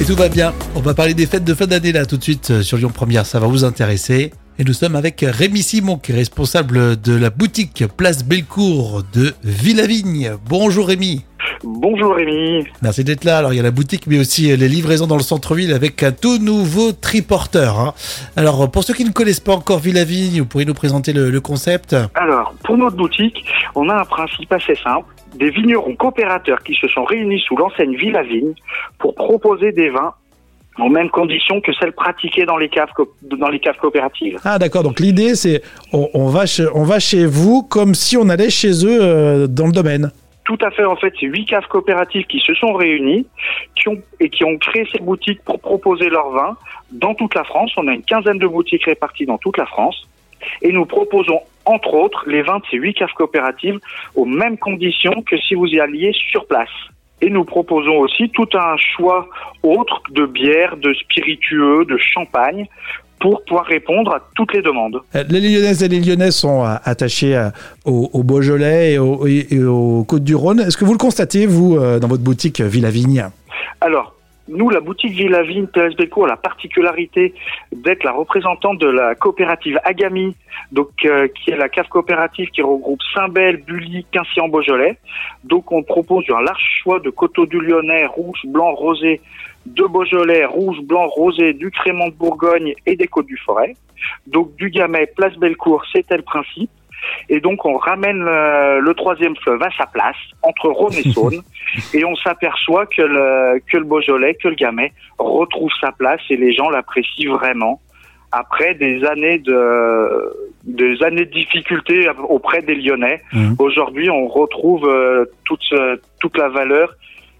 Et tout va bien. On va parler des fêtes de fin d'année là tout de suite euh, sur Lyon Première. Ça va vous intéresser. Et nous sommes avec Rémi Simon qui est responsable de la boutique Place Bellecour de Villavigne. Bonjour Rémi. Bonjour Rémi. Merci d'être là. Alors il y a la boutique mais aussi les livraisons dans le centre-ville avec un tout nouveau triporteur. hein. Alors pour ceux qui ne connaissent pas encore Villavigne, vous pourriez nous présenter le, le concept? Alors, pour notre boutique, on a un principe assez simple. Des vignerons coopérateurs qui se sont réunis sous l'enseigne Villa Vigne pour proposer des vins aux mêmes conditions que celles pratiquées dans les caves, dans les caves coopératives. Ah d'accord, donc l'idée c'est on, on va chez, on va chez vous comme si on allait chez eux euh, dans le domaine. Tout à fait, en fait, c'est huit caves coopératives qui se sont réunies qui ont, et qui ont créé ces boutiques pour proposer leurs vins dans toute la France. On a une quinzaine de boutiques réparties dans toute la France. Et nous proposons, entre autres, les vins de ces huit caves coopératives aux mêmes conditions que si vous y alliez sur place. Et nous proposons aussi tout un choix autre de bières, de spiritueux, de champagne pour pouvoir répondre à toutes les demandes. Euh, Les Lyonnaises et les Lyonnais sont euh, attachés euh, au, au Beaujolais et, au, et- aux Côtes-du-Rhône. Est-ce que vous le constatez, vous, dans votre boutique Villavigne Alors, nous, la boutique Villavigne Thérèse Belcourt a la particularité d'être la représentante de la coopérative Agami, donc euh, qui est la cave coopérative qui regroupe Saint-Bel, Bully, Quincy en Beaujolais. Donc, on propose un large choix de coteaux du Lyonnais, rouge, blanc, rosé, de Beaujolais, rouge, blanc, rosé, du Crémant de Bourgogne et des Côtes du Forêt. Donc, du Gamay, Place Bellecour, c'était le principe. Et donc, on ramène euh, le troisième fleuve à sa place, entre Rhône et Saône et on s'aperçoit que le, que le Beaujolais, que le Gamay retrouve sa place et les gens l'apprécient vraiment après des années de des années de difficultés auprès des Lyonnais. Mhm. Aujourd'hui, on retrouve euh, toute la valeur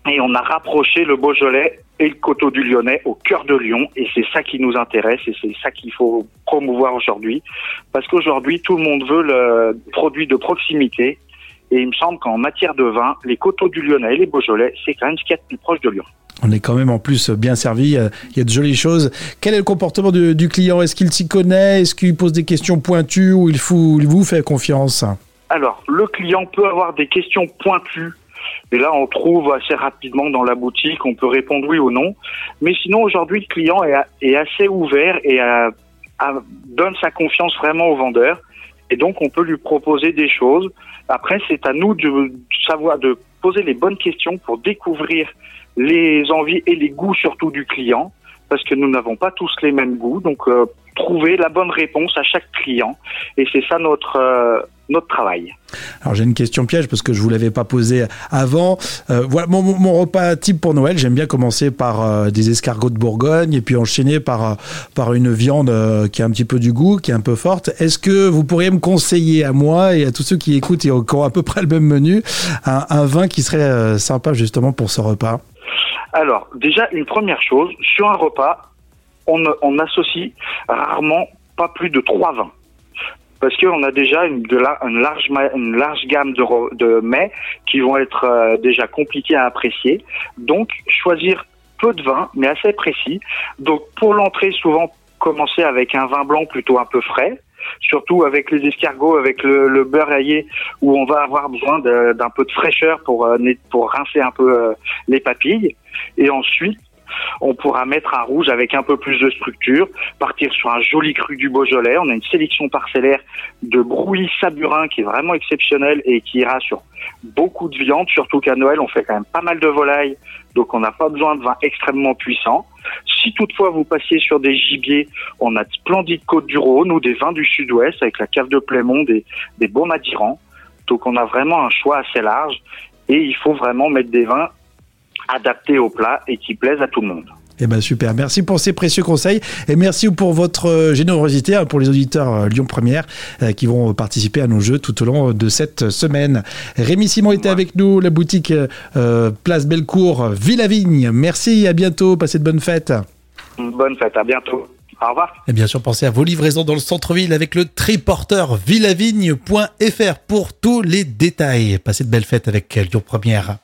et on a rapproché le Beaujolais et le coteau du Lyonnais au cœur de Lyon et c'est ça qui nous intéresse et c'est ça qu'il faut promouvoir aujourd'hui parce qu'aujourd'hui tout le monde veut le produit de proximité et il me semble qu'en matière de vin, les coteaux du Lyonnais et les Beaujolais, c'est quand même ce qu'il y a de plus proche de Lyon. On est quand même en plus bien servi. euh, Il y a de jolies choses. Quel est le comportement du, du client? Est-ce qu'il s'y connaît? Est-ce qu'il pose des questions pointues ou il, faut, il vous fait confiance? Alors, le client peut avoir des questions pointues. Et là, on trouve assez rapidement dans la boutique, on peut répondre oui ou non. Mais sinon, aujourd'hui, le client est, assez ouvert et donne sa confiance vraiment au vendeur. Et donc, on peut lui proposer des choses. Après, c'est à nous de savoir, de poser les bonnes questions pour découvrir les envies et les goûts surtout du client. Parce que nous n'avons pas tous les mêmes goûts. Donc, euh, trouver la bonne réponse à chaque client. Et c'est ça notre, euh, notre travail. Alors j'ai une question piège parce que je vous l'avais pas posée avant. Euh, voilà mon, mon- mon repas type pour Noël. J'aime bien commencer par euh, des escargots de Bourgogne et puis enchaîner par euh, par une viande euh, qui a un petit peu du goût, qui est un peu forte. Est-ce que vous pourriez me conseiller à moi et à tous ceux qui écoutent et qui ont à peu près le même menu un, un vin qui serait euh, sympa justement pour ce repas? Alors, déjà, une première chose, sur un repas, on, on associe rarement pas plus de trois vins. Parce qu'on a déjà une, large, gamme de, de mets qui vont être euh, déjà compliqués à apprécier. Donc, choisir peu de vin, mais assez précis. Donc, pour l'entrée, souvent, commencer avec un vin blanc plutôt un peu frais. Surtout avec les escargots, avec le, beurre aillé, où on va avoir besoin d'un peu de fraîcheur pour, euh, rincer un peu euh, les papilles. Et ensuite, on pourra mettre un rouge avec un peu plus de structure, partir sur un joli cru du Beaujolais. On a une sélection parcellaire de brouillis saburin qui est vraiment exceptionnelle et qui ira sur beaucoup de viande, surtout qu'à Noël, on fait quand même pas mal de volailles, donc on n'a pas besoin de vin extrêmement puissant. Si toutefois vous passiez sur des gibiers, on a de splendides côtes du Rhône ou des vins du sud-ouest avec la cave de Plémont, des, des beaux madirans. Donc on a vraiment un choix assez large et il faut vraiment mettre des vins adaptés au plat et qui plaisent à tout le monde. Eh ben super, merci pour ces précieux conseils et merci pour votre euh, générosité hein, pour les auditeurs euh, Lyon Première euh, qui vont participer à nos jeux tout au long de cette semaine. Rémi Simon était avec nous, la boutique euh, Place Bellecour, Villavigne. Merci, à bientôt, passez de bonnes fêtes. Bonne fête, à bientôt. Au revoir. Et bien sûr, pensez à vos livraisons dans le centre-ville avec le triporteur villavigne.fr pour tous les détails. Passez de belles fêtes avec Lyon Première.